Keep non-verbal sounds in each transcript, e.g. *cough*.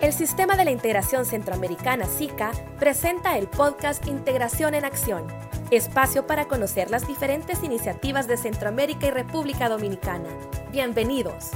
El Sistema de la Integración Centroamericana SICA presenta el podcast Integración en Acción, espacio para conocer las diferentes iniciativas de Centroamérica y República Dominicana. Bienvenidos.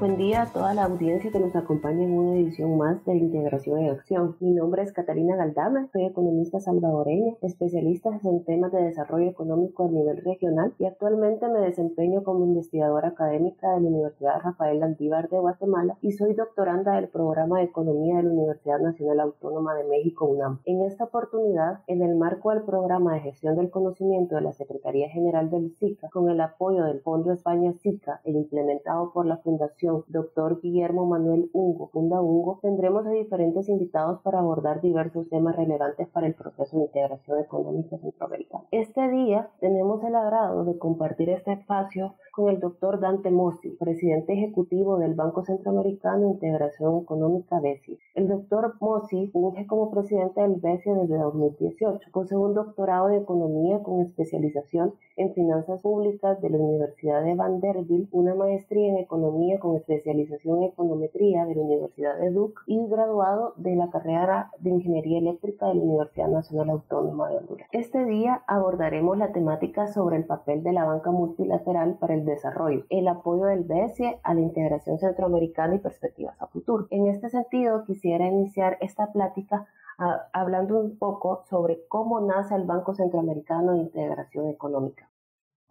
Buen día a toda la audiencia que nos acompaña en una edición más de Integración en Acción. Mi nombre es Catalina Galdama, soy economista salvadoreña, especialista en temas de desarrollo económico a nivel regional y actualmente me desempeño como investigadora académica de la Universidad Rafael Landívar de Guatemala y soy doctoranda del programa de Economía de la Universidad Nacional Autónoma de México, UNAM. En esta oportunidad, en el marco del programa de gestión del conocimiento de la Secretaría General del SICA, con el apoyo del Fondo España SICA e implementado por la Fundación Doctor Guillermo Manuel Ungo, Funda Ungo, tendremos a diferentes invitados para abordar diversos temas relevantes para el proceso de integración económica centroamericana. Este día tenemos el agrado de compartir este espacio con el doctor Dante Mossi, presidente ejecutivo del Banco Centroamericano de Integración Económica BESI. El doctor Mossi funge como presidente del BESI desde 2018. Posee un doctorado de Economía con especialización en Finanzas Públicas de la Universidad de Vanderbilt, una maestría en Economía con especialización en Econometría de la Universidad de Duke y graduado de la carrera de Ingeniería Eléctrica de la Universidad Nacional Autónoma de Honduras. Este día abordaremos la temática sobre el papel de la banca multilateral para el desarrollo, el apoyo del BESIE a la integración centroamericana y perspectivas a futuro. En este sentido, quisiera iniciar esta plática ah, hablando un poco sobre cómo nace el Banco Centroamericano de Integración Económica.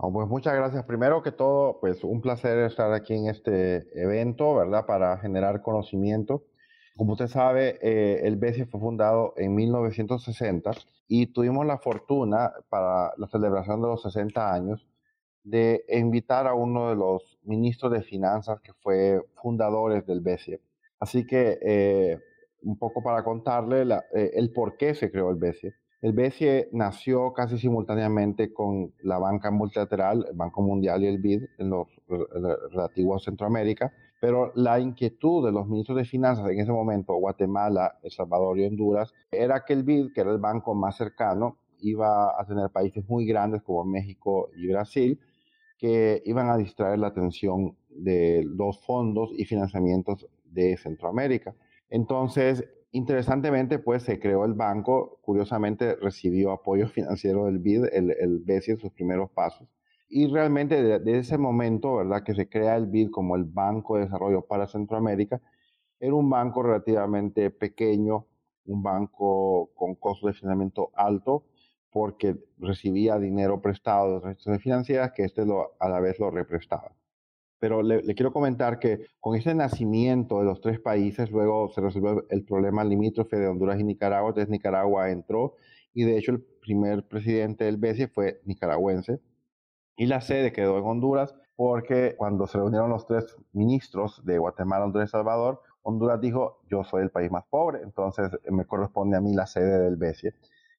Oh, muchas gracias. Primero que todo, pues un placer estar aquí en este evento, ¿verdad? Para generar conocimiento. Como usted sabe, eh, el BESIE fue fundado en 1960 y tuvimos la fortuna para la celebración de los 60 años de invitar a uno de los ministros de finanzas que fue fundadores del BCE. Así que eh, un poco para contarle eh, el por qué se creó el BCE. El BCE nació casi simultáneamente con la banca multilateral, el Banco Mundial y el BID en los relativos a Centroamérica, pero la inquietud de los ministros de finanzas en ese momento, Guatemala, El Salvador y Honduras, era que el BID, que era el banco más cercano, iba a tener países muy grandes como México y Brasil, que iban a distraer la atención de los fondos y financiamientos de Centroamérica. Entonces, interesantemente, pues se creó el banco, curiosamente recibió apoyo *laughs* financiero del BID, el, el BESI en sus primeros pasos. Y realmente desde ese momento, ¿verdad? Que se crea el BID como el Banco de Desarrollo para Centroamérica, era un banco relativamente pequeño, un banco con costos de financiamiento alto, porque recibía dinero prestado de otras instituciones financieras que este lo, a la vez lo represtaba. Pero le, quiero comentar que con ese nacimiento de los tres países, luego se resolvió el problema limítrofe de Honduras y Nicaragua, entonces Nicaragua entró y de hecho el primer presidente del BCE fue nicaragüense y la sede quedó en Honduras porque cuando se reunieron los tres ministros de Guatemala, Honduras y Salvador, Honduras dijo, yo soy el país más pobre, entonces me corresponde a mí la sede del BCE.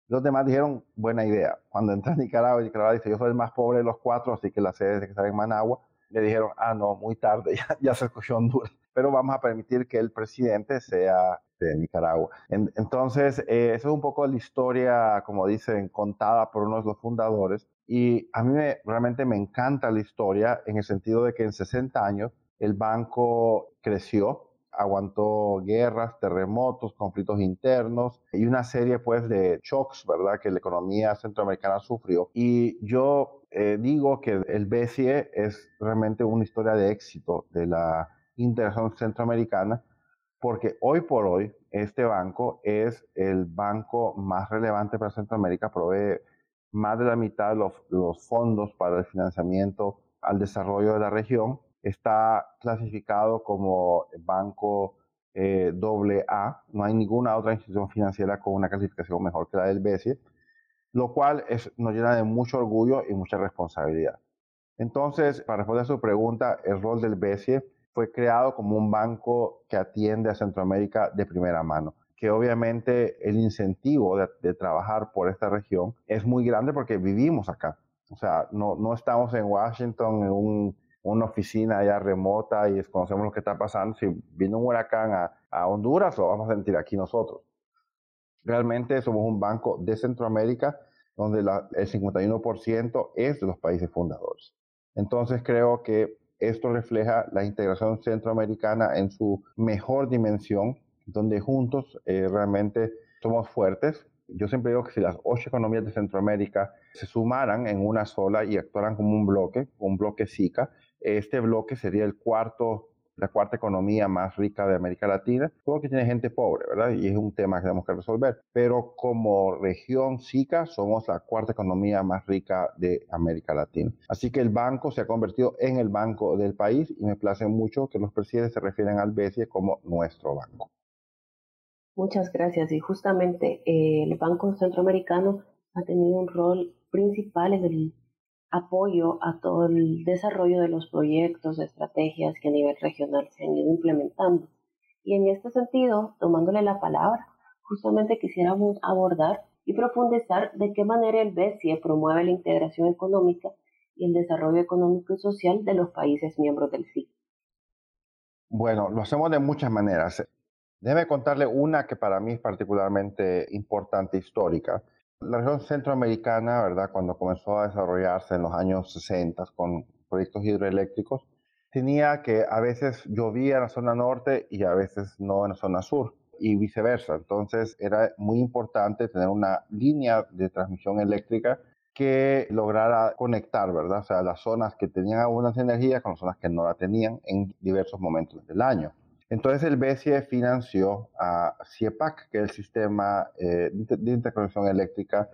Los demás dijeron, buena idea. Cuando entra Nicaragua, Nicaragua dice, yo soy el más pobre de los cuatro, así que la sede tiene estar en Managua. Le dijeron, ah, no, muy tarde, *laughs* ya, se escogió Honduras. Pero vamos a permitir que el presidente sea de Nicaragua. entonces, eh, eso es un poco la historia, como dicen, contada por uno de los fundadores. Y a mí realmente me encanta la historia en el sentido de que en 60 años el banco creció, aguantó guerras, terremotos, conflictos internos y una serie pues de shocks, ¿verdad? Que la economía centroamericana sufrió. Y yo eh, digo que el BCE es realmente una historia de éxito de la integración centroamericana porque hoy por hoy este banco es el banco más relevante para Centroamérica, provee más de la mitad de los, los fondos para el financiamiento al desarrollo de la región está clasificado como banco eh, doble A. No hay ninguna otra institución financiera con una clasificación mejor que la del BCE, lo cual nos llena de mucho orgullo y mucha responsabilidad. Entonces, para responder a su pregunta, el rol del BCE fue creado como un banco que atiende a Centroamérica de primera mano que obviamente el incentivo de, trabajar por esta región es muy grande porque vivimos acá. O sea, no, estamos en Washington en un una oficina allá remota y desconocemos lo que está pasando. Si viene un huracán a, a Honduras, lo vamos a sentir aquí nosotros. Realmente somos un banco de Centroamérica donde la, el 51% es de los países fundadores. Entonces creo que esto refleja la integración centroamericana en su mejor dimensión, donde juntos eh, realmente somos fuertes. Yo siempre digo que si las ocho economías de Centroamérica se sumaran en una sola y actuaran como un bloque, un bloque SICA, este bloque sería el cuarto la cuarta economía más rica de América Latina, porque tiene gente pobre, ¿verdad? Y es un tema que tenemos que resolver. Pero como región SICA somos la cuarta economía más rica de América Latina. Así que el banco se ha convertido en el banco del país y me place mucho que los presidentes se refieren al BCE como nuestro banco. Muchas gracias. Y justamente eh, el Banco Centroamericano ha tenido un rol principal en el apoyo a todo el desarrollo de los proyectos, estrategias que a nivel regional se han ido implementando. Y en este sentido, tomándole la palabra, justamente quisiéramos abordar y profundizar de qué manera el BCE promueve la integración económica y el desarrollo económico y social de los países miembros del CIC. Bueno, lo hacemos de muchas maneras. Déjeme contarle una que para mí es particularmente importante, histórica. La región centroamericana, ¿verdad? Cuando comenzó a desarrollarse en los años 60 con proyectos hidroeléctricos, tenía que a veces llovía en la zona norte y a veces no en la zona sur y viceversa. Entonces era muy importante tener una línea de transmisión eléctrica que lograra conectar, ¿verdad? O sea, las zonas que tenían abundancia de energía con las zonas que no la tenían en diversos momentos del año. Entonces el BCE financió a CIEPAC, que es el sistema eh, de interconexión eléctrica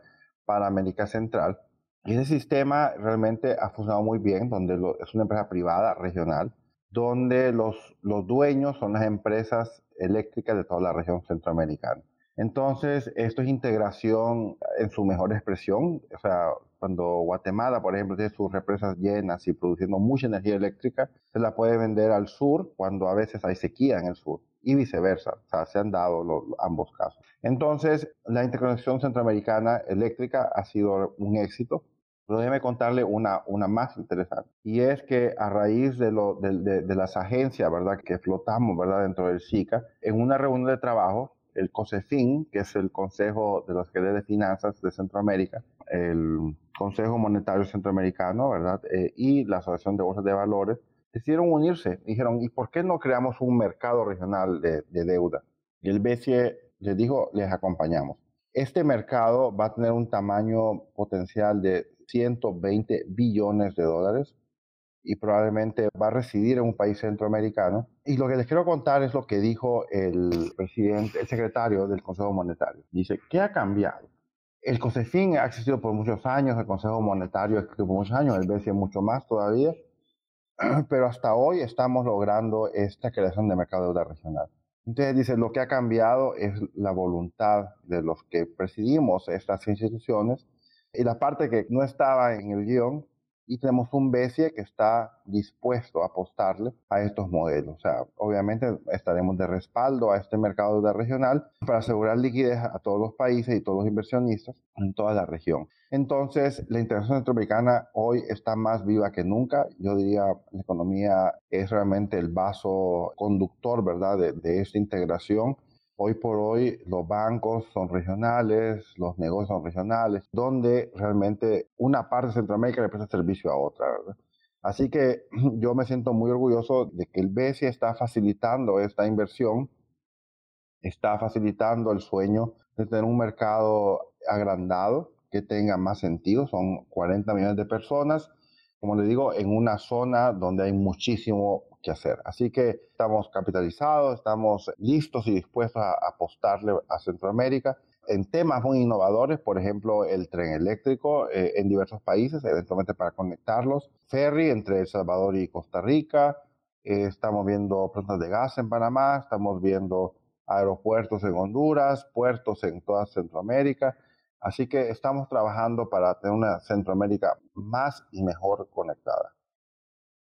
para América Central. Y ese sistema realmente ha funcionado muy bien, donde es una empresa privada regional, donde los, los dueños son las empresas eléctricas de toda la región centroamericana. Entonces, esto es integración en su mejor expresión. O sea, cuando Guatemala, por ejemplo, tiene sus represas llenas y produciendo mucha energía eléctrica, se la puede vender al sur cuando a veces hay sequía en el sur y viceversa. O sea, se han dado los, ambos casos. Entonces, la interconexión centroamericana eléctrica ha sido un éxito. Pero déjeme contarle una, una más interesante. Y es que a raíz de, lo, de, de las agencias, ¿verdad?, que flotamos, ¿verdad?, dentro del SICA, en una reunión de trabajo el COSEFIN, que es el Consejo de los Gerentes de Finanzas de Centroamérica, el Consejo Monetario Centroamericano, ¿verdad? Eh, y la Asociación de Bolsas de Valores, decidieron unirse. Dijeron, ¿y por qué no creamos un mercado regional de, de deuda? Y el BCE les dijo, les acompañamos. Este mercado va a tener un tamaño potencial de 120 billones de dólares y probablemente va a residir en un país centroamericano. Y lo que les quiero contar es lo que dijo el presidente, el secretario del Consejo Monetario. Dice, ¿qué ha cambiado? El COSEFIN ha existido por muchos años, el Consejo Monetario ha existido por muchos años, el BCE mucho más todavía, *clears throat* pero hasta hoy estamos logrando esta creación de mercado de deuda regional. Entonces dice, lo que ha cambiado es la voluntad de los que presidimos estas instituciones y la parte que no estaba en el guion y tenemos un BCE que está dispuesto a apostarle a estos modelos. O sea, obviamente estaremos de respaldo a este mercado de regional para asegurar liquidez a todos los países y todos los inversionistas en toda la región. Entonces, la integración centroamericana hoy está más viva que nunca. Yo diría, la economía es realmente el vaso conductor, ¿verdad?, de esta integración Hoy por hoy los bancos son regionales, los negocios son regionales, donde realmente una parte de Centroamérica le presta servicio a otra. Así que *clears throat* yo me siento muy orgulloso de que el BCE está facilitando esta inversión, está facilitando el sueño de tener un mercado agrandado que tenga más sentido. Son 40 millones de personas, como le digo, en una zona donde hay muchísimo hacer. Así que estamos capitalizados, estamos listos y dispuestos a apostarle a Centroamérica en temas muy innovadores, por ejemplo, el tren eléctrico eh, en diversos países, eventualmente para conectarlos, ferry entre El Salvador y Costa Rica, eh, estamos viendo plantas de gas en Panamá, estamos viendo aeropuertos en Honduras, puertos en toda Centroamérica, así que estamos trabajando para tener una Centroamérica más y mejor conectada.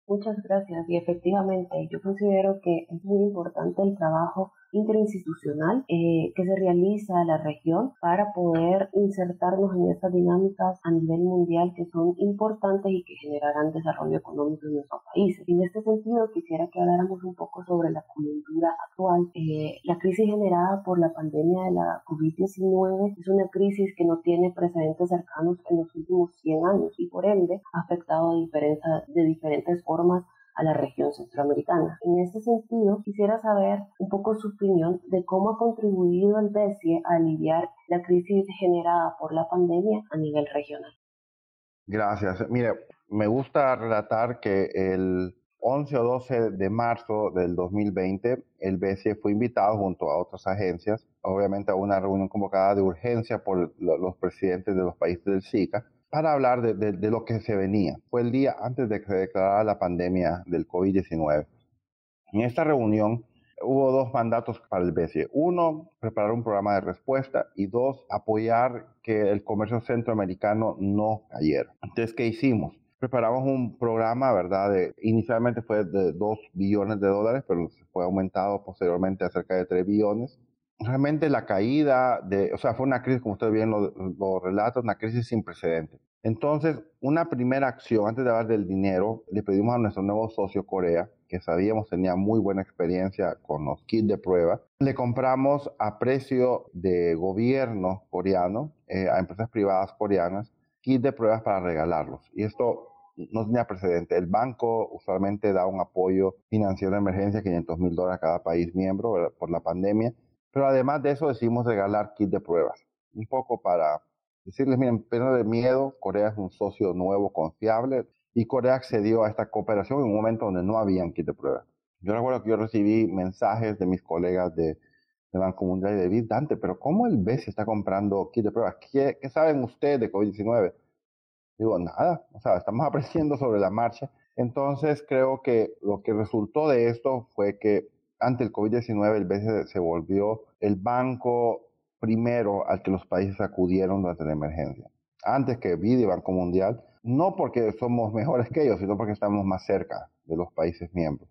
Muchas gracias. Y efectivamente yo considero que es muy importante el trabajo interinstitucional eh, que se realiza en la región para poder insertarnos en estas dinámicas a nivel mundial que son importantes y que generarán desarrollo económico en nuestros países. En este sentido, quisiera que habláramos un poco sobre la coyuntura actual. Eh, la crisis generada por la pandemia de la COVID-19 es una crisis que no tiene precedentes cercanos en los últimos 100 años y por ende ha afectado de, de diferentes formas a la región centroamericana. En este sentido, quisiera saber un poco su opinión de cómo ha contribuido el BESIE a aliviar la crisis generada por la pandemia a nivel regional. Gracias. Mire, me gusta relatar que el 11 o 12 de marzo del 2020, el BCE fue invitado junto a otras agencias, obviamente a una reunión convocada de urgencia por los presidentes de los países del SICA, para hablar de, lo que se venía. Fue el día antes de que se declarara la pandemia del COVID-19. En esta reunión hubo dos mandatos para el BCE. Uno, preparar un programa de respuesta y dos, apoyar que el comercio centroamericano no cayera. Entonces, ¿qué hicimos? preparamos un programa, ¿verdad? De, inicialmente fue de 2 billones de dólares, pero fue aumentado posteriormente a cerca de 3 billones. Realmente la caída de, o sea, fue una crisis, como usted bien lo, lo relata, una crisis sin precedentes. Entonces, una primera acción, antes de hablar del dinero, le pedimos a nuestro nuevo socio Corea, que sabíamos tenía muy buena experiencia con los kits de prueba, le compramos a precio de gobierno coreano, eh, a empresas privadas coreanas, kits de pruebas para regalarlos. Y esto no tenía precedente. El banco usualmente da un apoyo financiero de emergencia, 500 mil dólares a cada país miembro por la pandemia. Pero además de eso decidimos regalar kit de pruebas. Un poco para decirles, miren, pena de miedo, Corea es un socio nuevo, confiable, y Corea accedió a esta cooperación en un momento donde no habían kit de pruebas. Yo recuerdo que yo recibí mensajes de mis colegas de, de Banco Mundial y de BID, Dante, pero ¿cómo el BES está comprando kit de pruebas? ¿Qué, saben ustedes de COVID-19? Digo, nada, o sea, estamos *laughs* aprendiendo sobre la marcha. Entonces creo que lo que resultó de esto fue que ante el COVID-19 el BCE se volvió el banco primero al que los países acudieron durante la emergencia. Antes que BID y Banco Mundial, no porque somos *laughs* mejores que ellos, sino porque estamos más cerca de los países miembros.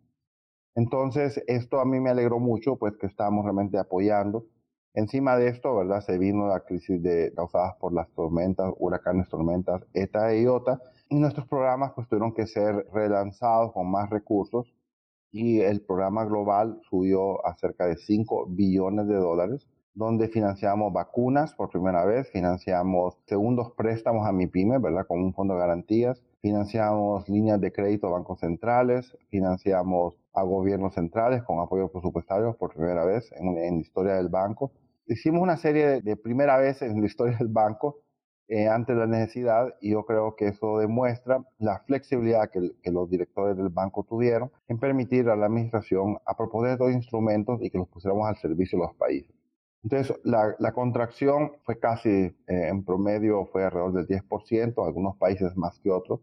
Entonces, esto a mí me alegró mucho, pues que estamos realmente apoyando Encima de esto, ¿verdad? Se vino la crisis de, causada por las tormentas, huracanes, tormentas, ETA e IOTA, y nuestros programas pues tuvieron que ser relanzados con más recursos y el programa global subió a cerca de 5 billones de dólares, donde financiamos vacunas por primera vez, financiamos segundos préstamos a mi pyme, ¿verdad? Con un fondo de garantías, financiamos líneas de crédito a bancos centrales, financiamos a gobiernos centrales con apoyo presupuestario por primera vez en, en la historia del banco hicimos una serie de, primera vez en la historia del banco eh, ante la necesidad y yo creo que eso demuestra la flexibilidad que, los directores del banco tuvieron en permitir a la administración a proponer estos instrumentos y que los pusiéramos al servicio de los países. Entonces, la, contracción fue casi, eh, en promedio, fue alrededor del 10%, algunos países más que otros,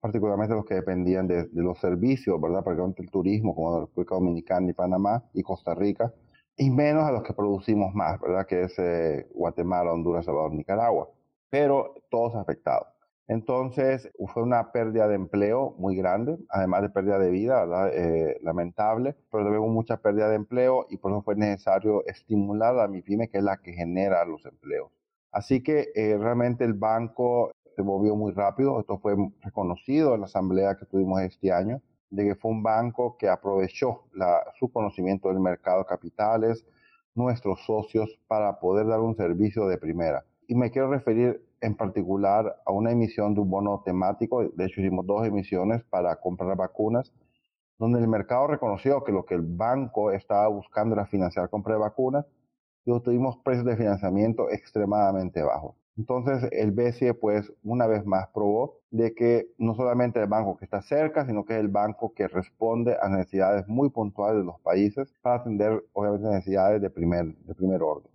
particularmente los que dependían de, los servicios, ¿verdad? Porque el turismo, como la República Dominicana y Panamá y Costa Rica, y menos a los que producimos más, ¿verdad? Que es eh, Guatemala, Honduras, Salvador, Nicaragua. Pero todos afectados. Entonces, fue una pérdida de empleo muy grande, además de pérdida de vida. Eh, lamentable, pero hubo mucha pérdida de empleo y por eso fue necesario estimular a mi pyme, que es la que genera los empleos. Así que eh, realmente el banco se movió muy rápido, esto fue reconocido en la asamblea que tuvimos este año, de que fue un banco que aprovechó su conocimiento del mercado de capitales, nuestros socios, para poder dar un servicio de primera. Y me quiero referir en particular a una emisión de un bono temático, de hecho hicimos dos emisiones para comprar vacunas, donde el mercado reconoció que lo que el banco estaba buscando era financiar compra de vacunas, y tuvimos precios de financiamiento extremadamente bajos. Entonces el BCE pues una vez más probó de que no solamente el banco que está cerca, sino que es el banco que responde a necesidades muy puntuales de los países para atender obviamente necesidades de primer, de primer orden.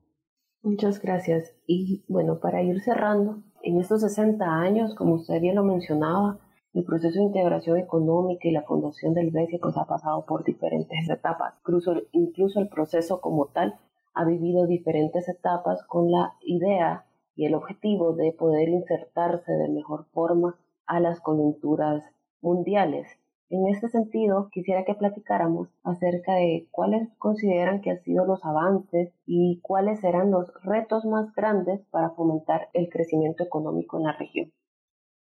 Muchas gracias. Y bueno, para ir cerrando, en estos 60 años, como usted bien lo mencionaba, el proceso de integración económica y la fundación del BCE pues ha pasado por diferentes etapas. Incluso, incluso el proceso como tal ha vivido diferentes etapas con la idea y el objetivo de poder insertarse de mejor forma a las coyunturas mundiales. En este sentido, quisiera que platicáramos acerca de cuáles consideran que han sido los avances y cuáles serán los retos más grandes para fomentar el crecimiento económico en la región.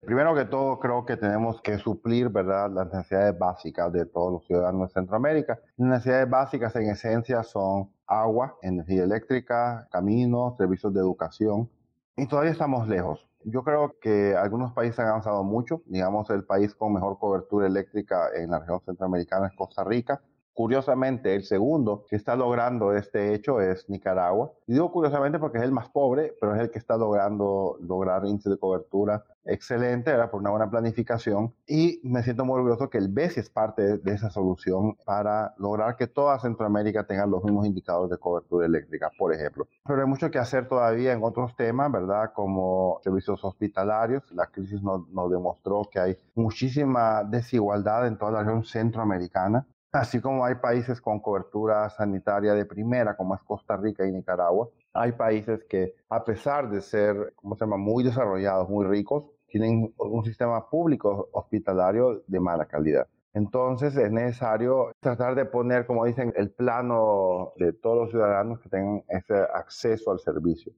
Primero que todo, creo que tenemos que suplir ¿verdad? las necesidades básicas de todos los ciudadanos de Centroamérica. Las necesidades básicas en esencia son agua, energía eléctrica, caminos, servicios de educación, y todavía estamos lejos. Yo creo que algunos países han avanzado mucho. Digamos, el país con mejor cobertura eléctrica en la región centroamericana es Costa Rica. Curiosamente, el segundo que está logrando este hecho es Nicaragua. Y digo curiosamente porque es el más pobre, pero es el que está logrando lograr índice de cobertura excelente, era por una buena planificación. Y me siento muy orgulloso que el BESI es parte de, esa solución para lograr que toda Centroamérica tenga los mismos indicadores de cobertura eléctrica, por ejemplo. Pero hay mucho que hacer todavía en otros temas, ¿verdad? Como servicios hospitalarios. La crisis nos demostró que hay muchísima desigualdad en toda la región centroamericana. Así como hay países con cobertura sanitaria de primera, como es Costa Rica y Nicaragua, hay países que, a pesar de ser, ¿cómo se llama?, muy desarrollados, muy ricos, tienen un sistema público hospitalario de mala calidad. Entonces es necesario tratar de poner, como dicen, el plano de todos los ciudadanos que tengan ese acceso al servicio.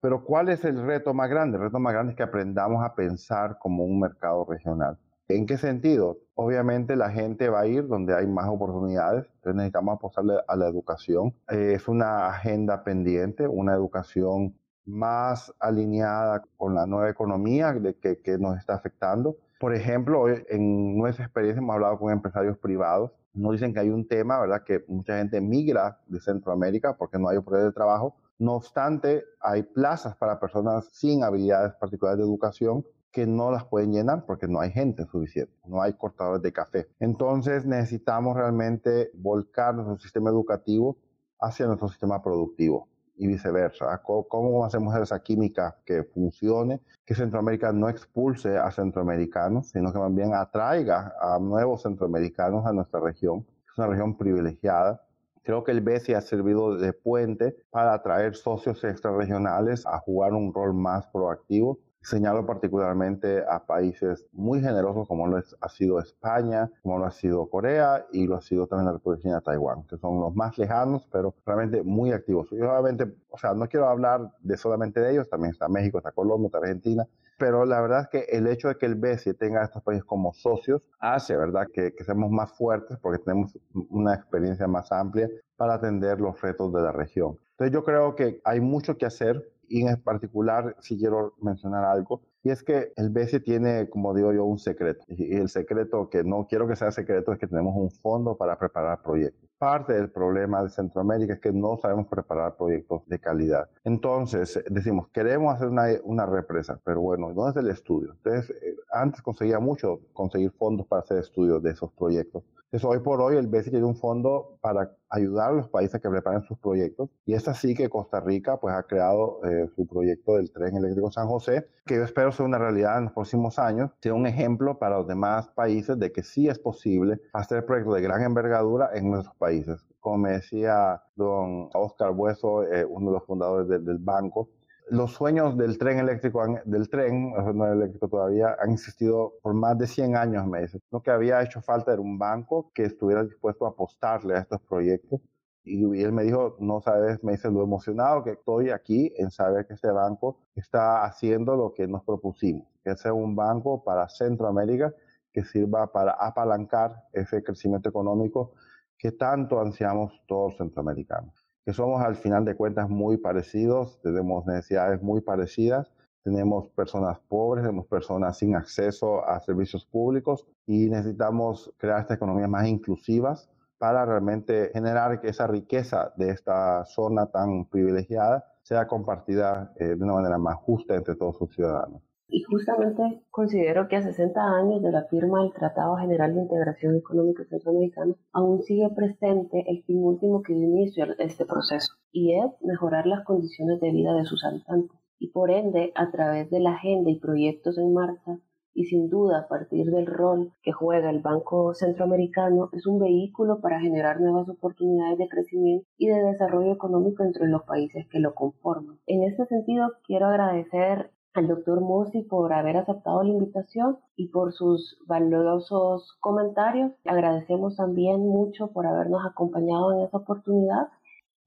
Pero ¿cuál es el reto más grande? El reto más grande es que aprendamos a pensar como un mercado regional. ¿En qué sentido? Obviamente la gente va a ir donde hay más oportunidades, entonces necesitamos apostarle a la educación. Eh, es una agenda pendiente, una educación más alineada con la nueva economía de que, que nos está afectando. Por ejemplo, en nuestra experiencia hemos hablado con empresarios privados, nos dicen que hay un tema, ¿verdad? Que mucha gente migra de Centroamérica porque no hay oportunidades de trabajo. No obstante, hay plazas para personas sin habilidades particulares de educación que no las pueden llenar porque no hay gente suficiente, no hay cortadores de café. Entonces necesitamos realmente volcar nuestro sistema educativo hacia nuestro sistema productivo y viceversa. ¿Cómo hacemos esa química que funcione? Que Centroamérica no expulse a centroamericanos, sino que también atraiga a nuevos centroamericanos a nuestra región. Es una región privilegiada. Creo que el BESI ha servido de puente para atraer socios extrarregionales a jugar un rol más proactivo Señalo particularmente a países muy generosos como lo ha sido España, como lo ha sido Corea y lo ha sido también la República de Taiwán, que son los más lejanos, pero realmente muy activos. Y obviamente, o sea, no quiero hablar de solamente de ellos, también está México, está Colombia, está Argentina, pero la verdad es que el hecho de que el BESI tenga a estos países como socios hace, ¿verdad?, que, que seamos más fuertes porque tenemos una experiencia más amplia para atender los retos de la región. Entonces yo creo que hay mucho que hacer y en particular, si quiero mencionar algo, y es que el BCE tiene, como digo yo, un secreto. Y el secreto que no quiero que sea secreto es que tenemos un fondo para preparar proyectos. Parte del problema de Centroamérica es que no sabemos preparar proyectos de calidad. Entonces, decimos, queremos hacer una, una represa, pero bueno, ¿dónde es el estudio? Entonces, eh, antes conseguía mucho conseguir fondos para hacer estudios de esos proyectos. Entonces, hoy por hoy el BCE tiene un fondo para ayudar a los países que preparen sus proyectos. Y es así que Costa Rica pues, ha creado eh, su proyecto del tren eléctrico San José, que yo espero sea una realidad en los próximos años, sea un ejemplo para los demás países de que sí es posible hacer proyectos de gran envergadura en nuestros países. Como me decía don Oscar Bueso, eh, uno de los fundadores del banco, los sueños del tren eléctrico, del tren, no eléctrico todavía, han existido por más de 100 años, me dice. Lo que había hecho falta era un banco que estuviera dispuesto a apostarle a estos proyectos. Y, él me dijo, no sabes, me dice lo emocionado que estoy aquí en saber que este banco está haciendo lo que nos propusimos, que sea un banco para Centroamérica que sirva para apalancar ese crecimiento económico que tanto ansiamos todos centroamericanos que somos al final de cuentas muy parecidos, tenemos necesidades muy parecidas, tenemos personas pobres, tenemos personas sin acceso a servicios públicos y necesitamos crear estas economías más inclusivas para realmente generar que esa riqueza de esta zona tan privilegiada sea compartida eh, de una manera más justa entre todos sus ciudadanos. Y justamente considero que a 60 años de la firma del Tratado General de Integración Económica Centroamericana, aún sigue presente el fin último que dio inicio a este proceso, y es mejorar las condiciones de vida de sus habitantes. Y por ende, a través de la agenda y proyectos en marcha, y sin duda a partir del rol que juega el Banco Centroamericano, es un vehículo para generar nuevas oportunidades de crecimiento y de desarrollo económico entre los países que lo conforman. En este sentido, quiero agradecer al doctor Musi por haber aceptado la invitación y por sus valiosos comentarios. Agradecemos también mucho por habernos acompañado en esta oportunidad.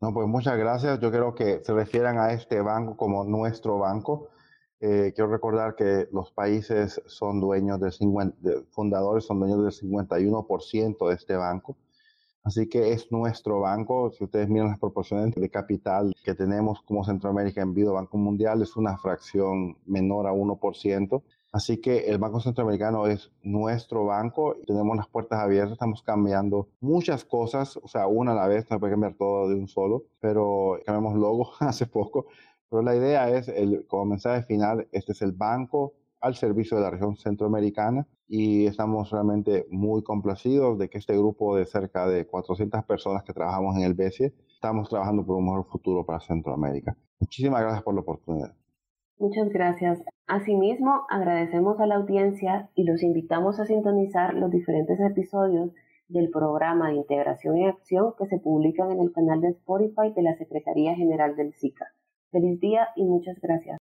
No, pues muchas gracias. Yo creo que se refieran a este banco como nuestro banco. Eh, quiero recordar que los países son dueños del 50, fundadores son dueños del 51% de este banco. Así que es nuestro banco. Si ustedes miran las proporciones de capital que tenemos como Centroamérica en Vido Banco Mundial, es una fracción menor a 1%. Así que el Banco Centroamericano es nuestro banco tenemos las puertas abiertas, estamos cambiando muchas cosas, o sea, una a la vez, no puede cambiar todo de un solo, pero cambiamos logo *laughs* hace poco. Pero la idea es, el, como mensaje final, este es el banco al servicio de la región centroamericana y estamos realmente muy complacidos de que este grupo de cerca de 400 personas que trabajamos en el BESIE estamos trabajando por un mejor futuro para Centroamérica. Muchísimas gracias por la oportunidad. Muchas gracias. Asimismo, agradecemos a la audiencia y los invitamos a sintonizar los diferentes episodios del programa de integración y acción que se publican en el canal de Spotify de la Secretaría General del SICA. Feliz día y muchas gracias.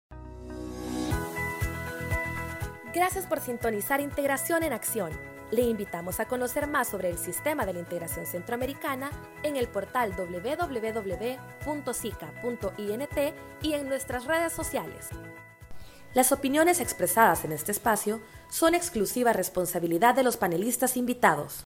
Gracias por sintonizar Integración en Acción. Le invitamos a conocer más sobre el sistema de la integración centroamericana en el portal www.sica.int y en nuestras redes sociales. Las opiniones expresadas en este espacio son exclusiva responsabilidad de los panelistas invitados.